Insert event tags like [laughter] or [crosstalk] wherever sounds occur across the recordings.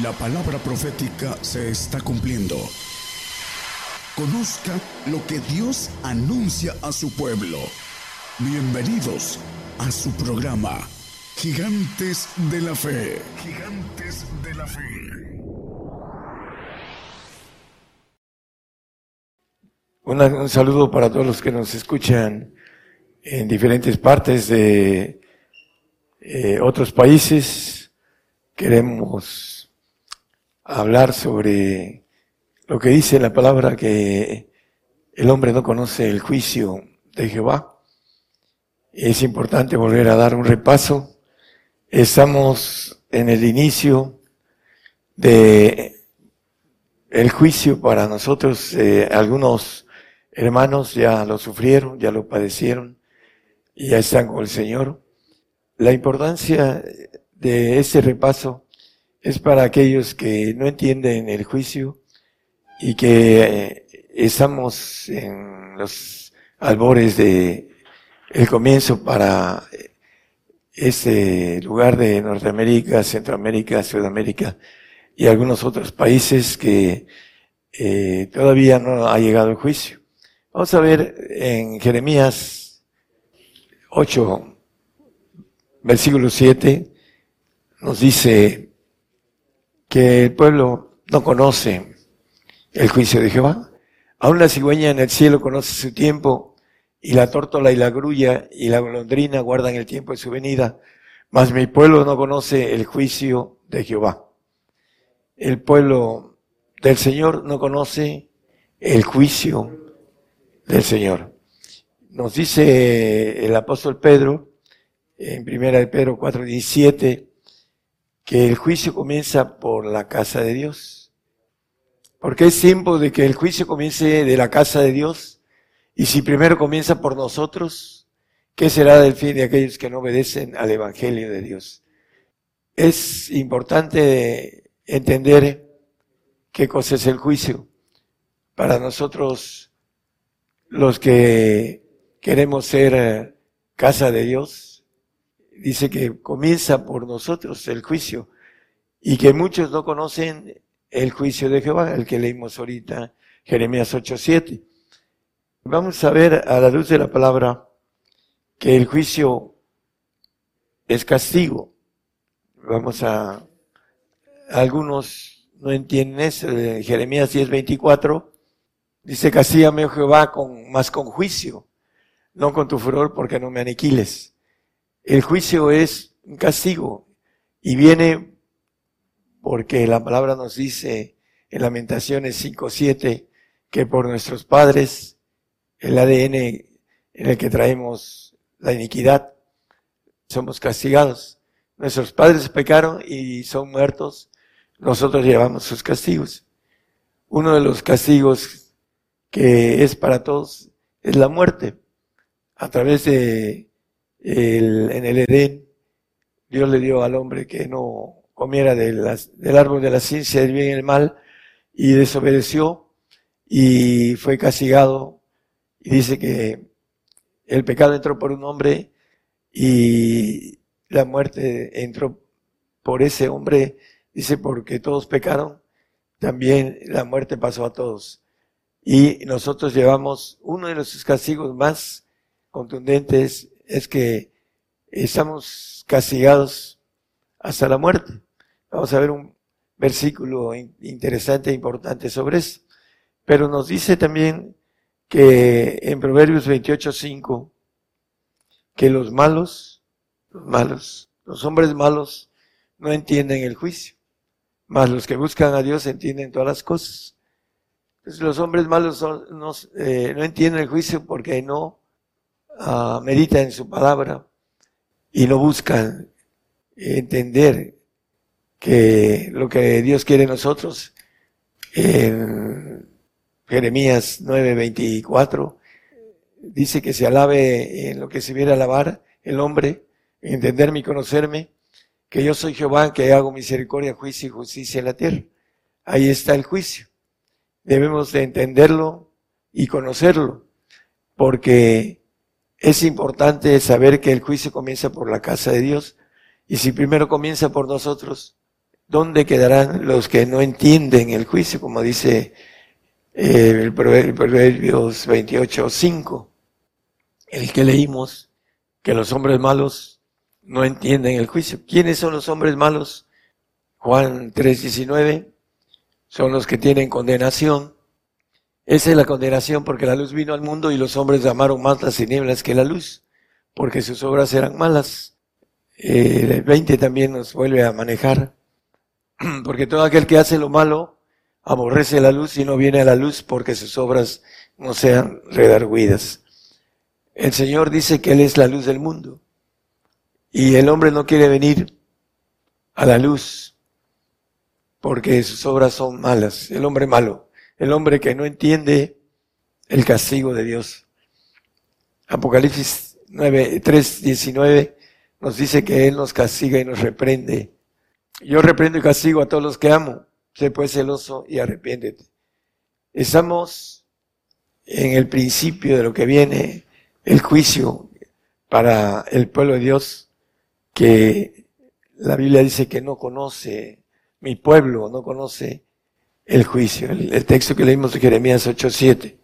La palabra profética se está cumpliendo. Conozca lo que Dios anuncia a su pueblo. Bienvenidos a su programa, Gigantes de la Fe. Gigantes de la Fe. un saludo para todos los que nos escuchan en diferentes partes de eh, otros países. Queremos hablar sobre lo que dice la palabra que el hombre no conoce el juicio de Jehová. Es importante volver a dar un repaso. Estamos en el inicio de el juicio para nosotros. Eh, algunos hermanos ya lo sufrieron, ya lo padecieron y ya están con el Señor. La importancia de este repaso es para aquellos que no entienden el juicio y que eh, estamos en los albores de el comienzo para este lugar de Norteamérica, Centroamérica, Sudamérica y algunos otros países que eh, todavía no ha llegado el juicio. Vamos a ver en Jeremías 8, versículo 7, nos dice, que el pueblo no conoce el juicio de Jehová. Aún la cigüeña en el cielo conoce su tiempo, y la tórtola y la grulla y la golondrina guardan el tiempo de su venida, mas mi pueblo no conoce el juicio de Jehová. El pueblo del Señor no conoce el juicio del Señor. Nos dice el apóstol Pedro, en primera de Pedro 4:17, que el juicio comienza por la casa de Dios. Porque es tiempo de que el juicio comience de la casa de Dios. Y si primero comienza por nosotros, ¿qué será del fin de aquellos que no obedecen al Evangelio de Dios? Es importante entender qué cosa es el juicio. Para nosotros, los que queremos ser eh, casa de Dios, dice que comienza por nosotros el juicio y que muchos no conocen el juicio de Jehová, el que leímos ahorita, Jeremías 8:7. Vamos a ver a la luz de la palabra que el juicio es castigo. Vamos a, algunos no entienden eso, Jeremías 10:24 dice, castígame oh Jehová con, más con juicio, no con tu furor porque no me aniquiles. El juicio es un castigo y viene porque la palabra nos dice en Lamentaciones 5.7 que por nuestros padres, el ADN en el que traemos la iniquidad, somos castigados. Nuestros padres pecaron y son muertos, nosotros llevamos sus castigos. Uno de los castigos que es para todos es la muerte. A través de en el Edén, Dios le dio al hombre que no comiera del árbol de la ciencia del bien y el mal y desobedeció y fue castigado y dice que el pecado entró por un hombre y la muerte entró por ese hombre, dice porque todos pecaron, también la muerte pasó a todos. Y nosotros llevamos uno de los castigos más contundentes es que estamos castigados hasta la muerte. Vamos a ver un versículo interesante e importante sobre eso. Pero nos dice también que en Proverbios 28.5 que los malos, los malos, los hombres malos no entienden el juicio, mas los que buscan a Dios entienden todas las cosas. Entonces los hombres malos eh, no entienden el juicio porque no uh, medita en su palabra y no buscan entender que lo que Dios quiere nosotros, en Jeremías 9:24, dice que se alabe en lo que se viera alabar el hombre, entenderme y conocerme, que yo soy Jehová, que hago misericordia, juicio y justicia en la tierra. Ahí está el juicio. Debemos de entenderlo y conocerlo, porque es importante saber que el juicio comienza por la casa de Dios y si primero comienza por nosotros, ¿dónde quedarán los que no entienden el juicio? Como dice eh, el Proverbios 28, 5, el que leímos, que los hombres malos no entienden el juicio. ¿Quiénes son los hombres malos? Juan 3, 19, son los que tienen condenación. Esa es la condenación porque la luz vino al mundo y los hombres amaron más las tinieblas que la luz, porque sus obras eran malas. Eh, el 20 también nos vuelve a manejar, [clears throat] porque todo aquel que hace lo malo aborrece la luz y no viene a la luz porque sus obras no sean redarguidas. El Señor dice que Él es la luz del mundo y el hombre no quiere venir a la luz porque sus obras son malas. El hombre malo, el hombre que no entiende el castigo de Dios. Apocalipsis 9, 3, 19 nos dice que Él nos castiga y nos reprende. Yo reprendo y castigo a todos los que amo sé pues celoso y arrepiéntete. Estamos en el principio de lo que viene, el juicio para el pueblo de Dios, que la Biblia dice que no conoce, mi pueblo no conoce el juicio. El, texto que leímos de Jeremías 8.7.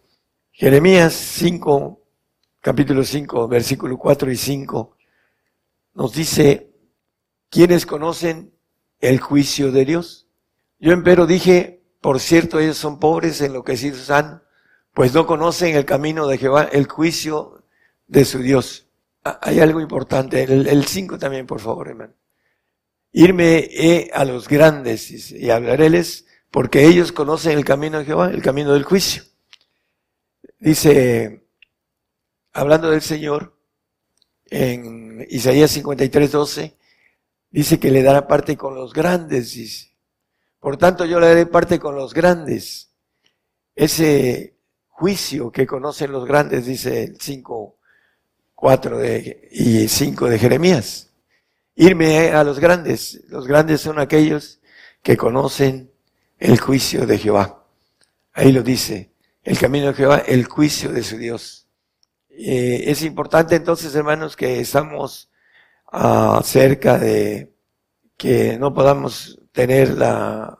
Jeremías 5, capítulo 5, versículo 4 y 5, nos dice, ¿quiénes conocen el juicio de Dios? Yo empero dije, por cierto, ellos son pobres, enloquecidos han, pues no conocen el camino de Jehová, el juicio de su Dios. Ah, hay algo importante, el 5 también, por favor, hermano. Irme he a los grandes y hablaréles, porque ellos conocen el camino de Jehová, el camino del juicio. Dice, hablando del Señor, en Isaías 53, 12, dice que le dará parte con los grandes. Por tanto, yo le daré parte con los grandes. Ese juicio que conocen los grandes, dice el 5, 4 de, y 5 de Jeremías. Irme a los grandes. Los grandes son aquellos que conocen el juicio de Jehová. Ahí lo dice. El camino de Jehová, el juicio de su Dios. Eh, es importante entonces, hermanos, que estamos uh, cerca de que no podamos tener la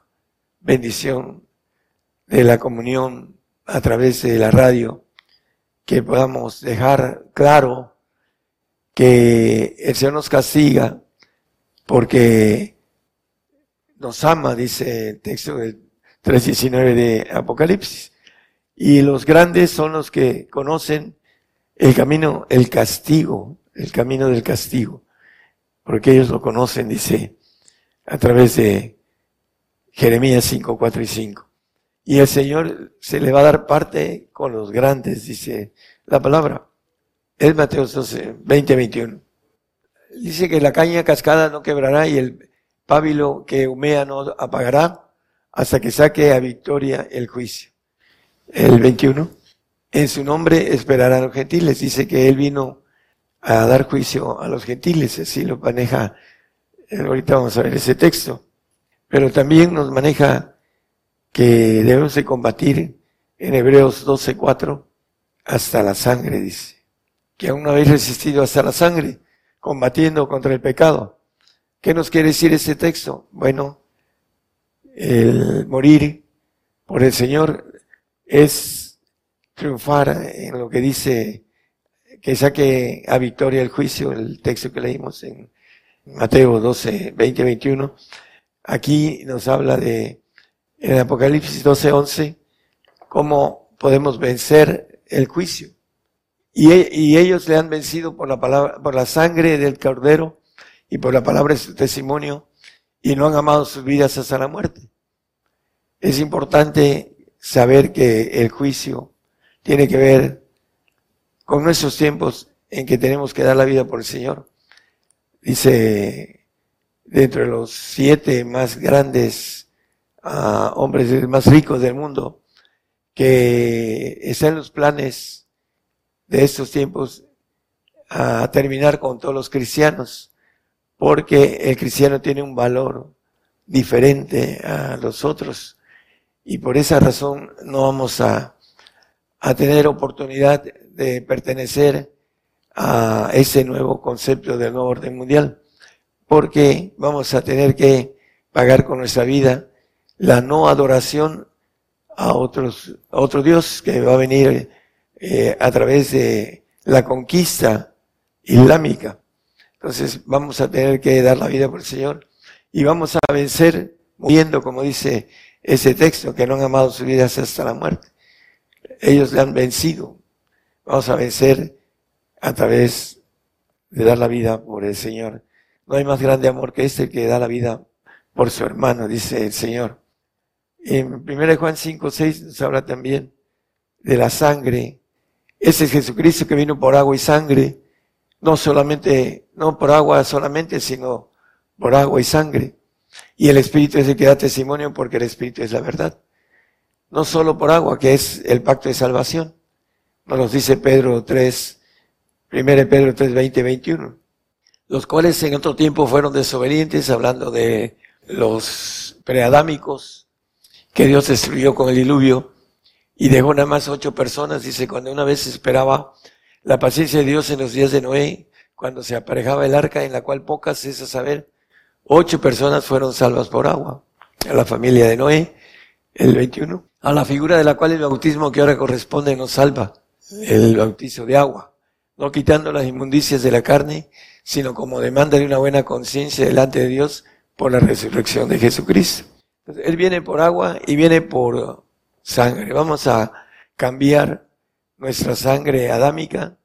bendición de la comunión a través de la radio, que podamos dejar claro que el Señor nos castiga porque nos ama, dice el texto del 3.19 de Apocalipsis. Y los grandes son los que conocen el camino, el castigo, el camino del castigo, porque ellos lo conocen, dice a través de Jeremías 5, 4 y 5. Y el Señor se le va a dar parte con los grandes, dice la palabra. Es Mateo 12, 20, 21. Dice que la caña cascada no quebrará y el pábilo que humea no apagará hasta que saque a victoria el juicio. El 21. En su nombre esperarán los gentiles. Dice que él vino a dar juicio a los gentiles. Así lo maneja eh, ahorita vamos a ver ese texto, pero también nos maneja que debemos de combatir en Hebreos 12:4 hasta la sangre, dice, que aún no habéis resistido hasta la sangre, combatiendo contra el pecado. ¿Qué nos quiere decir ese texto? Bueno, el morir por el Señor es triunfar en lo que dice que saque a victoria el juicio, el texto que leímos en Mateo 12, 20, 21, aquí nos habla de, en Apocalipsis 12, 11, cómo podemos vencer el juicio. Y, y, ellos le han vencido por la palabra, por la sangre del cordero y por la palabra de su testimonio y no han amado sus vidas hasta la muerte. Es importante saber que el juicio tiene que ver con nuestros tiempos en que tenemos que dar la vida por el Señor dice, dentro de los siete más grandes uh, hombres más ricos del mundo, que están los planes de estos tiempos a terminar con todos los cristianos, porque el cristiano tiene un valor diferente a los otros y por esa razón no vamos a, a tener oportunidad de pertenecer a ese nuevo concepto del nuevo orden mundial, porque vamos a tener que pagar con nuestra vida la no adoración a otros, a otro Dios que va a venir eh, a través de la conquista islámica. Entonces vamos a tener que dar la vida por el Señor y vamos a vencer muriendo, como dice ese texto, que no han amado su vida hasta la muerte. Ellos le han vencido. Vamos a vencer a través de dar la vida por el Señor. No hay más grande amor que este que da la vida por su hermano, dice el Señor. En 1 Juan 5, 6 nos habla también de la sangre. Ese es Jesucristo que vino por agua y sangre. No solamente, no por agua solamente, sino por agua y sangre. Y el Espíritu es el que da testimonio porque el Espíritu es la verdad. No solo por agua, que es el pacto de salvación. Nos dice Pedro 3, 1 Pedro 3, 20, 21. Los cuales en otro tiempo fueron desobedientes, hablando de los preadámicos, que Dios destruyó con el diluvio y dejó nada más ocho personas, dice, cuando una vez esperaba la paciencia de Dios en los días de Noé, cuando se aparejaba el arca en la cual pocas, es a saber, ocho personas fueron salvas por agua. A la familia de Noé, el 21. A la figura de la cual el bautismo que ahora corresponde nos salva, el bautizo de agua, no quitando las inmundicias de la carne, sino como demanda de una buena conciencia delante de Dios por la resurrección de Jesucristo. Él viene por agua y viene por sangre. Vamos a cambiar nuestra sangre adámica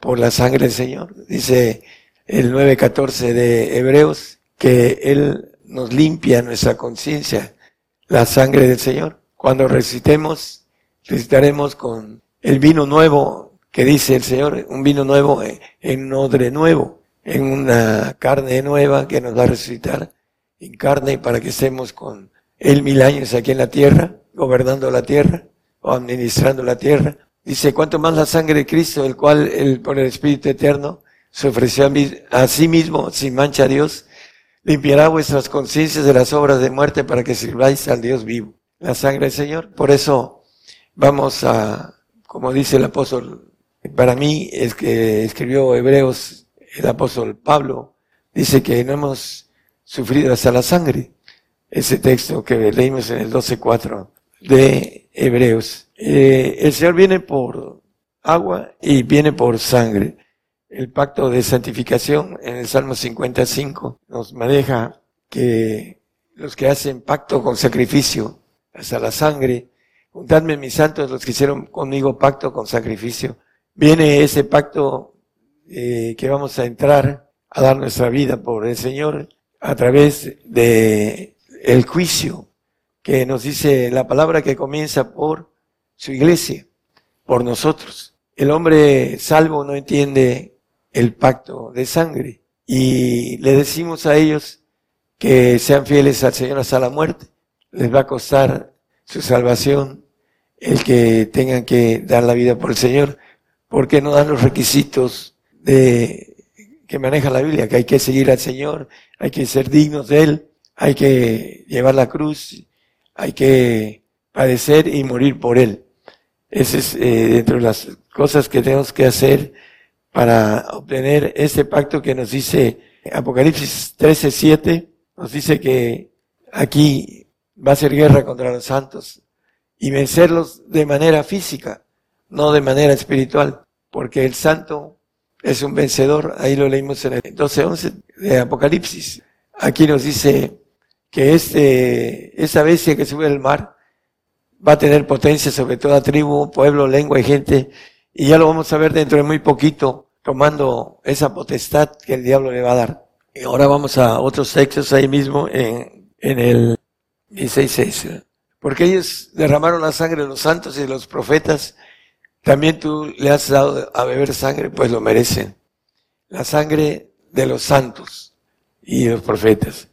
por la sangre del Señor. Dice el 9.14 de Hebreos que Él nos limpia nuestra conciencia, la sangre del Señor. Cuando recitemos, recitaremos con el vino nuevo que dice el Señor, un vino nuevo en odre nuevo, en una carne nueva que nos va a resucitar en carne para que estemos con él mil años aquí en la tierra, gobernando la tierra o administrando la tierra. Dice, cuanto más la sangre de Cristo, el cual por el Espíritu Eterno se ofreció a, sí mismo sin mancha a Dios, limpiará vuestras conciencias de las obras de muerte para que sirváis al Dios vivo. La sangre del Señor. Por eso vamos a, como dice el apóstol, para mí es que escribió Hebreos el apóstol Pablo, dice que no hemos sufrido hasta la sangre ese texto que leímos en el 12.4 de Hebreos. Eh, el Señor viene por agua y viene por sangre. El pacto de santificación en el Salmo 55 nos maneja que los que hacen pacto con sacrificio hasta la sangre, juntadme mis santos los que hicieron conmigo pacto con sacrificio. Viene ese pacto eh, que vamos a entrar a dar nuestra vida por el Señor a través de el juicio que nos dice la palabra que comienza por su iglesia, por nosotros. El hombre salvo no entiende el pacto de sangre y le decimos a ellos que sean fieles al Señor hasta la muerte. Les va a costar su salvación el que tengan que dar la vida por el Señor, porque no dan los requisitos de que maneja la Biblia, que hay que seguir al Señor, hay que ser dignos de Él, hay que llevar la cruz, hay que padecer y morir por Él. Esa es eh, dentro de las cosas que tenemos que hacer para obtener este pacto que nos dice Apocalipsis 13, 7, nos dice que aquí va a ser guerra contra los santos y vencerlos de manera física, no de manera espiritual, porque el santo es un vencedor, ahí lo leímos en el 12, 11 de Apocalipsis. Aquí nos dice que este, esa bestia que sube al mar va a tener potencia sobre toda tribu, pueblo, lengua y gente, y ya lo vamos a ver dentro de muy poquito, tomando esa potestad que el diablo le va a dar. Y ahora vamos a otros textos ahí mismo en, en el 16.6. Porque ellos derramaron la sangre de los santos y de los profetas, también tú le has dado a beber sangre, pues lo merecen. La sangre de los santos y los profetas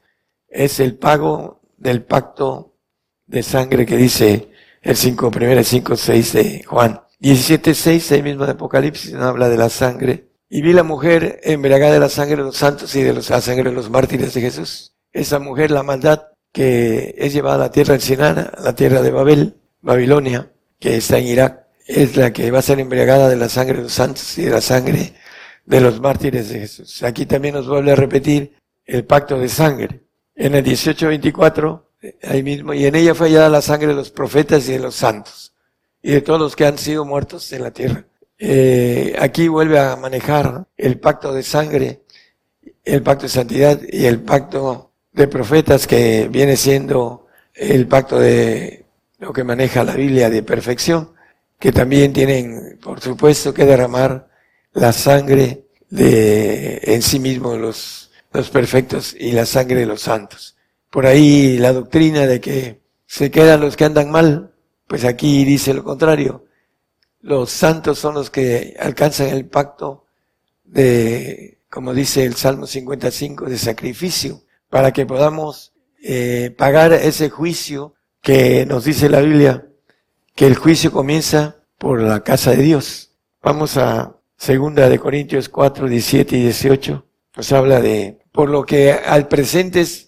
es el pago del pacto de sangre que dice el 5, primero 5, 6 de Juan. 17, 6, ahí mismo de Apocalipsis, habla de la sangre. Y vi la mujer embriagada de la sangre de los santos y de la sangre de los mártires de Jesús. Esa mujer, la maldad que es llevada a la tierra del Sinana, la tierra de Babel, Babilonia, que está en Irak, es la que va a ser embriagada de la sangre de los santos y de la sangre de los mártires de Jesús. Aquí también nos vuelve a repetir el pacto de sangre en el 1824, ahí mismo, y en ella fue hallada la sangre de los profetas y de los santos, y de todos los que han sido muertos en la tierra. Eh, aquí vuelve a manejar el pacto de sangre, el pacto de santidad y el pacto de profetas que viene siendo el pacto de lo que maneja la Biblia de perfección, que también tienen, por supuesto, que derramar la sangre de en sí mismo los, los perfectos y la sangre de los santos. Por ahí la doctrina de que se quedan los que andan mal, pues aquí dice lo contrario. Los santos son los que alcanzan el pacto de, como dice el Salmo 55, de sacrificio, para que podamos eh, pagar ese juicio que nos dice la Biblia, que el juicio comienza por la casa de Dios. Vamos a segunda de Corintios 4, 17 y 18. Nos habla de, por lo que al presente es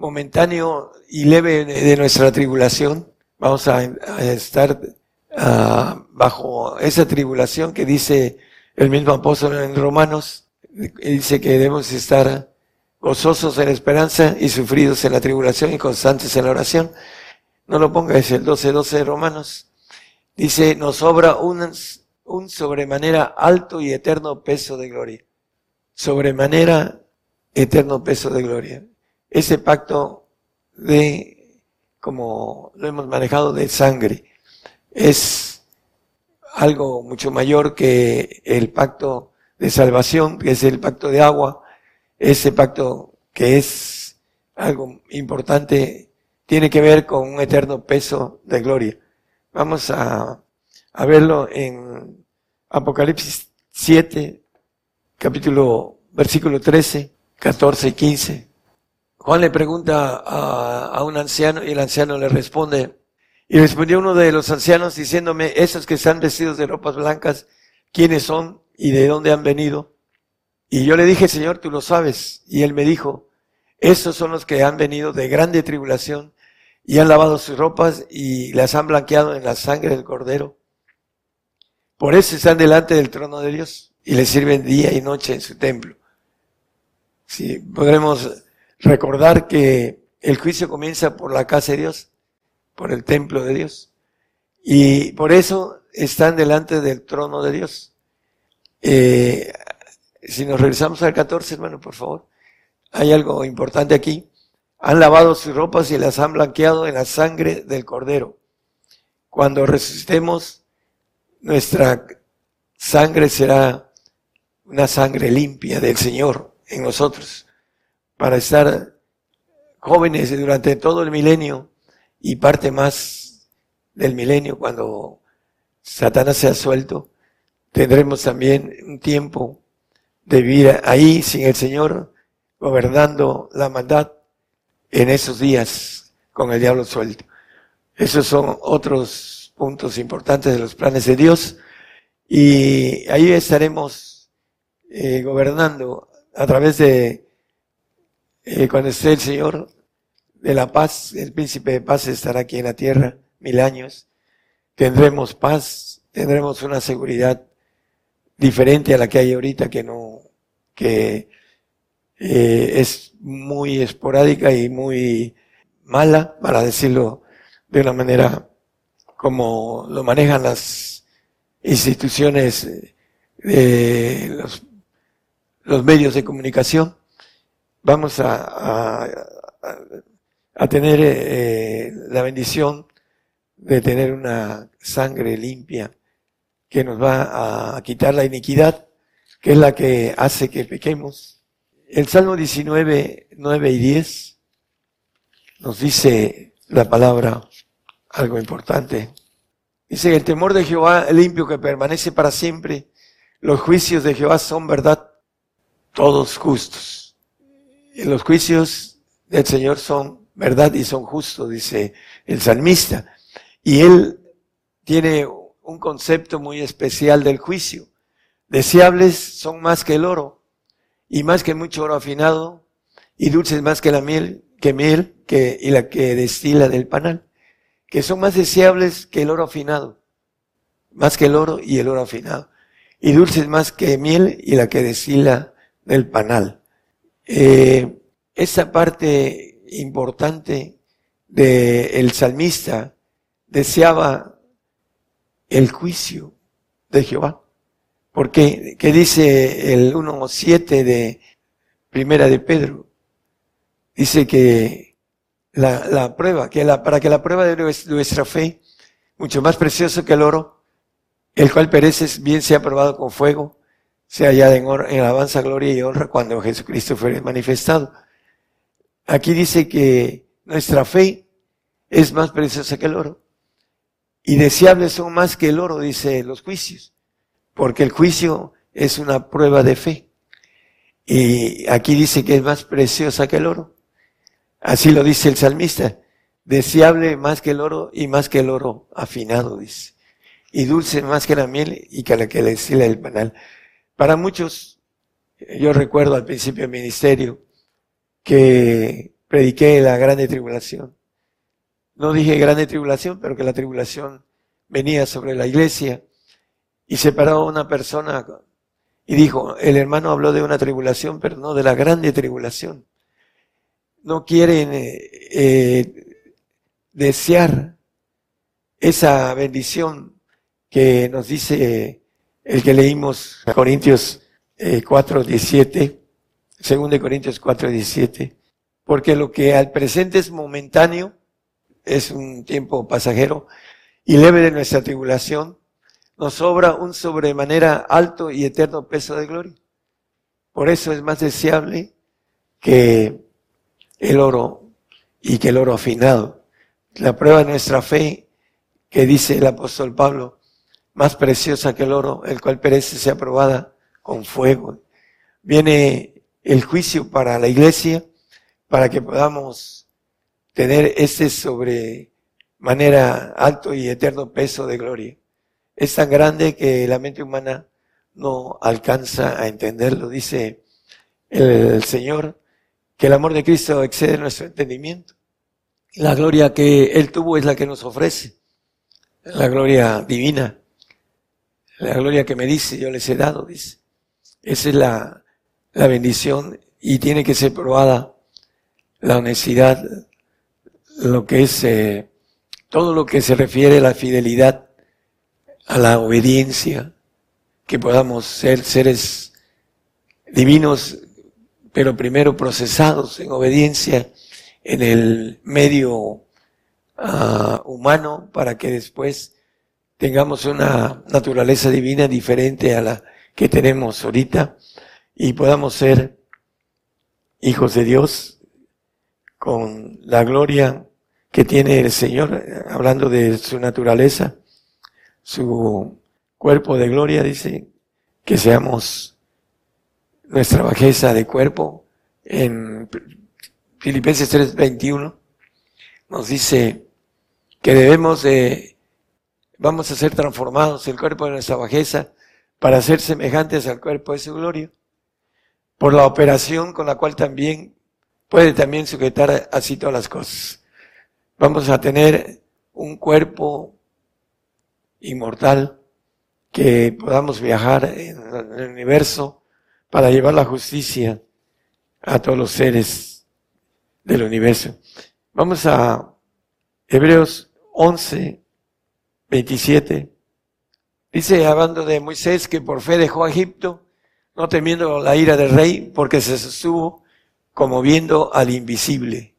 momentáneo y leve de nuestra tribulación, vamos a, estar ah, bajo esa tribulación que dice el mismo apóstol en Romanos, dice que debemos estar gozosos en la esperanza y sufridos en la tribulación y constantes en la oración. No lo ponga, es el 12, 12 de Romanos. Dice, nos sobra un, un sobremanera alto y eterno peso de gloria. Sobremanera eterno peso de gloria. Ese pacto de, como lo hemos manejado, de sangre, es algo mucho mayor que el pacto de salvación, que es el pacto de agua, ese pacto que es algo importante, tiene que ver con un eterno peso de gloria. Vamos a, verlo en Apocalipsis 7, capítulo, versículo 13, 14 y 15. Juan le pregunta a, un anciano y el anciano le responde, y respondió uno de los ancianos diciéndome, esos que están vestidos de ropas blancas, ¿quiénes son y de dónde han venido? Y yo le dije, Señor, tú lo sabes. Y él me dijo, estos son los que han venido de grande tribulación y han lavado sus ropas y las han blanqueado en la sangre del cordero. Por eso están delante del trono de Dios y le sirven día y noche en su templo. Si podremos recordar que el juicio comienza por la casa de Dios, por el templo de Dios. Y por eso están delante del trono de Dios. Eh, si nos regresamos al 14, hermano, por favor. Hay algo importante aquí. Han lavado sus ropas y las han blanqueado en la sangre del cordero. Cuando resucitemos, nuestra sangre será una sangre limpia del Señor en nosotros, para estar jóvenes durante todo el milenio y parte más del milenio cuando Satanás sea suelto, tendremos también un tiempo de vivir ahí sin el Señor, gobernando la maldad en esos días con el diablo suelto. Esos son otros puntos importantes de los planes de Dios y ahí estaremos eh, gobernando a través de eh, cuando esté el Señor de la paz, el príncipe de paz estará aquí en la tierra mil años. Tendremos paz, tendremos una seguridad diferente a la que hay ahorita, que no, que eh, es muy esporádica y muy mala, para decirlo de una manera como lo manejan las instituciones de los, los medios de comunicación. Vamos a, a, a tener eh, la bendición de tener una sangre limpia que nos va a quitar la iniquidad, que es la que hace que pequemos. El Salmo 19, 9 y 10 nos dice la palabra algo importante. Dice, el temor de Jehová limpio que permanece para siempre, los juicios de Jehová son verdad, todos justos. Los juicios del Señor son verdad y son justos, dice el salmista. Y él tiene un concepto muy especial del juicio. Deseables son más que el oro, y más que mucho oro afinado, y dulces más que la miel, que miel, que, y la que destila del panal, que son más deseables que el oro afinado, más que el oro y el oro afinado, y dulces más que miel y la que destila del panal. Eh, esa parte importante del salmista deseaba el juicio de Jehová. Porque, ¿qué dice el 1.7 de Primera de Pedro? Dice que la, la prueba, que la, para que la prueba de nuestra fe, mucho más precioso que el oro, el cual perece, bien sea probado con fuego, sea hallada en, alabanza, gloria y honra cuando Jesucristo fuere manifestado. Aquí dice que nuestra fe es más preciosa que el oro. Y deseables son más que el oro, dice los juicios porque el juicio es una prueba de fe. Y aquí dice que es más preciosa que el oro. Así lo dice el salmista. Deseable más que el oro y más que el oro afinado, dice. Y dulce más que la miel y que la que le el panal. Para muchos, yo recuerdo al principio del ministerio que prediqué la grande tribulación. No dije grande tribulación, pero que la tribulación venía sobre la iglesia y se paró una persona y dijo, el hermano habló de una tribulación, pero no de la grande tribulación. No quieren eh, eh, desear esa bendición que nos dice el que leímos Corintios 4, 17, 2 Corintios 4, 17, porque lo que al presente es momentáneo, es un tiempo pasajero y leve de nuestra tribulación, nos sobra un sobremanera alto y eterno peso de gloria. Por eso es más deseable que el oro y que el oro afinado. La prueba de nuestra fe, que dice el apóstol Pablo, más preciosa que el oro, el cual perece, sea probada con fuego. Viene el juicio para la iglesia, para que podamos tener ese sobremanera alto y eterno peso de gloria es tan grande que la mente humana no alcanza a entenderlo. Dice el Señor que el amor de Cristo excede nuestro entendimiento. La gloria que Él tuvo es la que nos ofrece, la gloria divina, la gloria que me dice, yo les he dado, dice. Esa es la, la bendición y tiene que ser probada la honestidad, lo que es eh, todo lo que se refiere a la fidelidad a la obediencia, que podamos ser seres divinos, pero primero procesados en obediencia en el medio ah, humano para que después tengamos una naturaleza divina diferente a la que tenemos ahorita y podamos ser hijos de Dios con la gloria que tiene el Señor, hablando de su naturaleza, su cuerpo de gloria, dice, que seamos nuestra bajeza de cuerpo. En Filipenses 3:21 nos dice que debemos de, vamos a ser transformados el cuerpo de nuestra bajeza para ser semejantes al cuerpo de su gloria, por la operación con la cual también puede también sujetar así todas las cosas. Vamos a tener un cuerpo inmortal, que podamos viajar en el universo para llevar la justicia a todos los seres del universo. Vamos a Hebreos 11, 27. Dice, hablando de Moisés, que por fe dejó a Egipto, no temiendo la ira del rey, porque se sostuvo como viendo al invisible.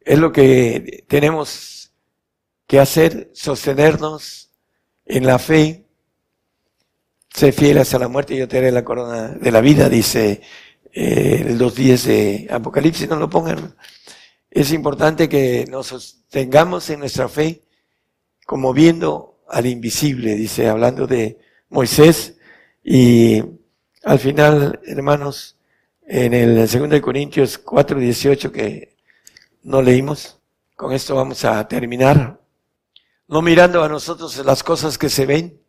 Es lo que tenemos que hacer, sostenernos en la fe, sé fiel hasta la muerte y yo te haré la corona de la vida, dice eh, los días de Apocalipsis, no lo pongan. Es importante que nos sostengamos en nuestra fe como viendo al invisible, dice, hablando de Moisés. Y al final, hermanos, en el 2 Corintios 4, 18 que no leímos, con esto vamos a terminar no mirando a nosotros las cosas que se ven,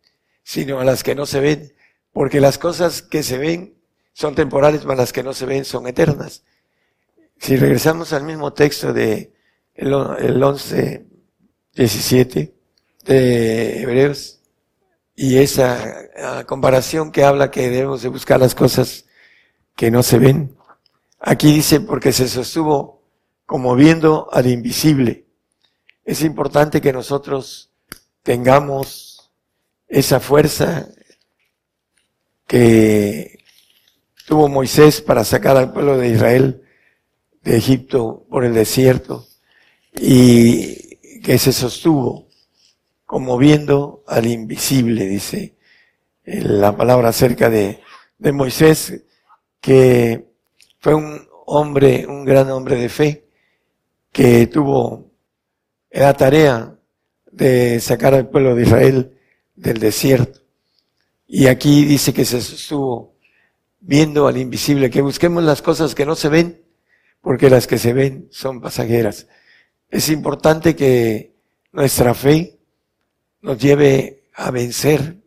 sino a las que no se ven, porque las cosas que se ven son temporales, mas las que no se ven son eternas. Si regresamos al mismo texto de el, 11, 17 de Hebreos, y esa comparación que habla que debemos de buscar las cosas que no se ven, aquí dice porque se sostuvo como viendo al invisible. Es importante que nosotros tengamos esa fuerza que tuvo Moisés para sacar al pueblo de Israel de Egipto por el desierto y que se sostuvo como viendo al invisible, dice la palabra acerca de, de Moisés, que fue un hombre, un gran hombre de fe, que tuvo la tarea de sacar al pueblo de Israel del desierto. Y aquí dice que se sostuvo viendo al invisible, que busquemos las cosas que no se ven, porque las que se ven son pasajeras. Es importante que nuestra fe nos lleve a vencer,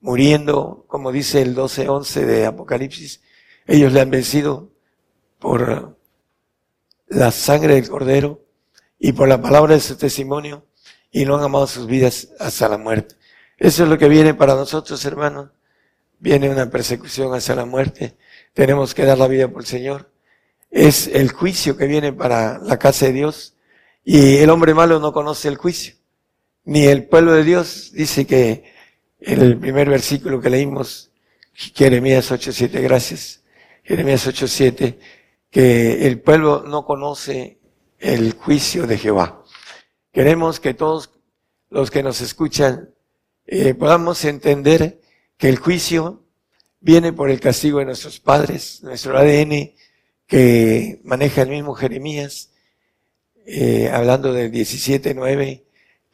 muriendo, como dice el 12.11 de Apocalipsis, ellos le han vencido por la sangre del Cordero y por la palabra de su testimonio y no han amado sus vidas hasta la muerte. Eso es lo que viene para nosotros, hermanos. Viene una persecución hacia la muerte. Tenemos que dar la vida por el Señor. Es el juicio que viene para la casa de Dios. Y el hombre malo no conoce el juicio. Ni el pueblo de Dios dice que en el primer versículo que leímos, Jeremías 8.7, gracias. Jeremías 8.7, que el pueblo no conoce el juicio de Jehová. Queremos que todos los que nos escuchan eh, podamos entender que el juicio viene por el castigo de nuestros padres, nuestro ADN que maneja el mismo Jeremías, eh, hablando del 17.9,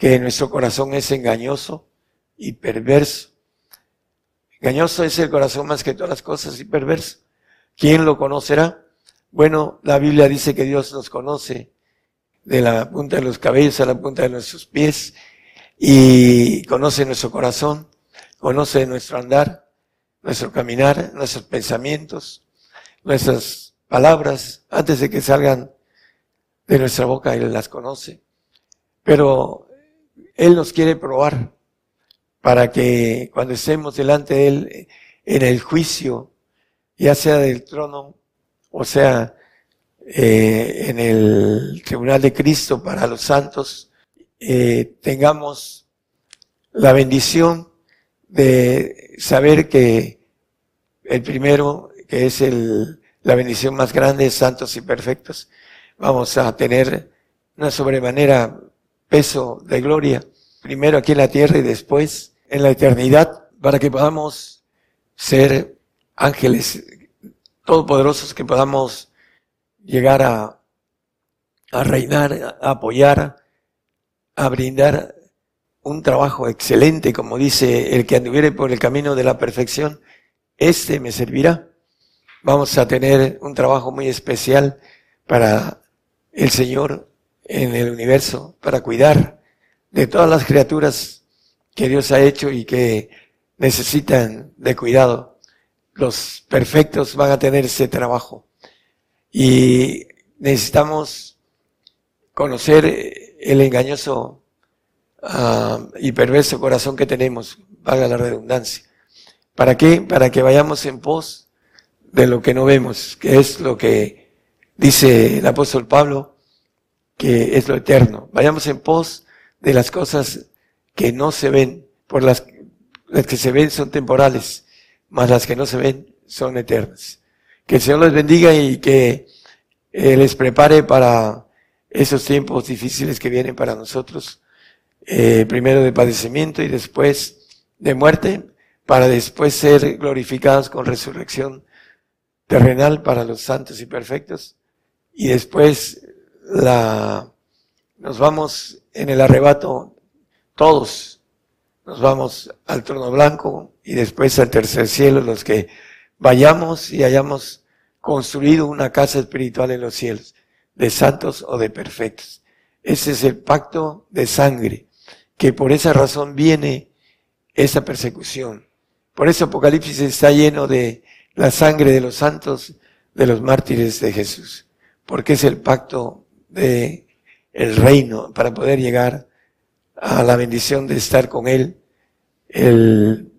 que nuestro corazón es engañoso y perverso. Engañoso es el corazón más que todas las cosas y perverso. ¿Quién lo conocerá? Bueno, la Biblia dice que Dios nos conoce de la punta de los cabellos a la punta de nuestros pies y conoce nuestro corazón, conoce nuestro andar, nuestro caminar, nuestros pensamientos, nuestras palabras, antes de que salgan de nuestra boca, Él las conoce. Pero Él nos quiere probar para que cuando estemos delante de Él en el juicio, ya sea del trono, o sea, eh, en el tribunal de Cristo para los santos, eh, tengamos la bendición de saber que el primero, que es el, la bendición más grande, santos y perfectos, vamos a tener una sobremanera peso de gloria, primero aquí en la tierra y después en la eternidad, para que podamos ser ángeles todopoderosos, que podamos llegar a, a reinar, a apoyar, a brindar un trabajo excelente, como dice el que anduviere por el camino de la perfección, este me servirá. Vamos a tener un trabajo muy especial para el Señor en el universo, para cuidar de todas las criaturas que Dios ha hecho y que necesitan de cuidado. Los perfectos van a tener ese trabajo. Y necesitamos conocer el engañoso uh, y perverso corazón que tenemos, valga la redundancia. ¿Para qué? Para que vayamos en pos de lo que no vemos, que es lo que dice el apóstol Pablo, que es lo eterno. Vayamos en pos de las cosas que no se ven, por las, las que se ven son temporales, más las que no se ven son eternas. Que el Señor les bendiga y que eh, les prepare para esos tiempos difíciles que vienen para nosotros, eh, primero de padecimiento y después de muerte, para después ser glorificados con resurrección terrenal para los santos y perfectos, y después la, nos vamos en el arrebato todos, nos vamos al trono blanco y después al tercer cielo, los que vayamos y hayamos construido una casa espiritual en los cielos de santos o de perfectos. Ese es el pacto de sangre, que por esa razón viene esa persecución. Por eso Apocalipsis está lleno de la sangre de los santos, de los mártires de Jesús, porque es el pacto de el reino para poder llegar a la bendición de estar con Él. El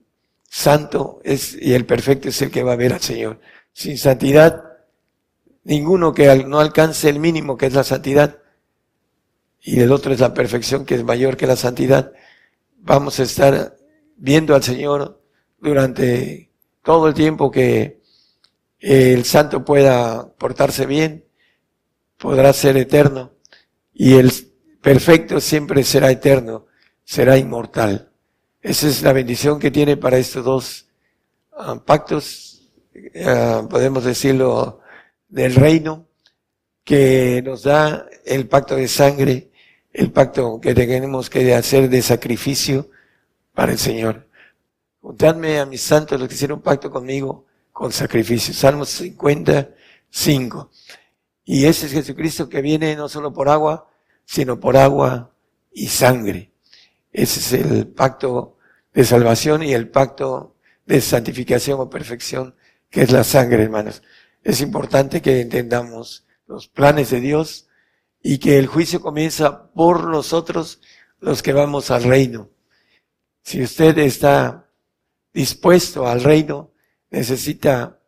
santo y el perfecto es el que va a ver al Señor. Sin santidad ninguno que no alcance el mínimo que es la santidad y el otro es la perfección que es mayor que la santidad. Vamos a estar viendo al Señor durante todo el tiempo que el santo pueda portarse bien, podrá ser eterno y el perfecto siempre será eterno, será inmortal. Esa es la bendición que tiene para estos dos ah, pactos, ah, podemos decirlo, del reino, que nos da el pacto de sangre, el pacto que tenemos que hacer de sacrificio para el Señor. Juntadme a mis santos los que hicieron pacto conmigo con sacrificio. Salmos 55. Y ese es Jesucristo que viene no solo por agua, sino por agua y sangre. Ese es el pacto de salvación y el pacto de santificación o perfección, que es la sangre, hermanos. Es importante que entendamos los planes de Dios y que el juicio comienza por nosotros los que vamos al reino. Si usted está dispuesto al reino, necesita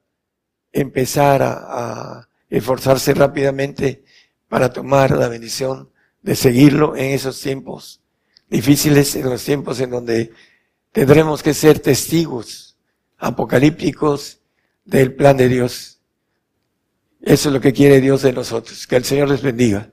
empezar a, esforzarse rápidamente para tomar la bendición de seguirlo en esos tiempos difíciles, en los tiempos en donde tendremos que ser testigos apocalípticos del plan de Dios. Eso es lo que quiere Dios de nosotros. Que el Señor les bendiga.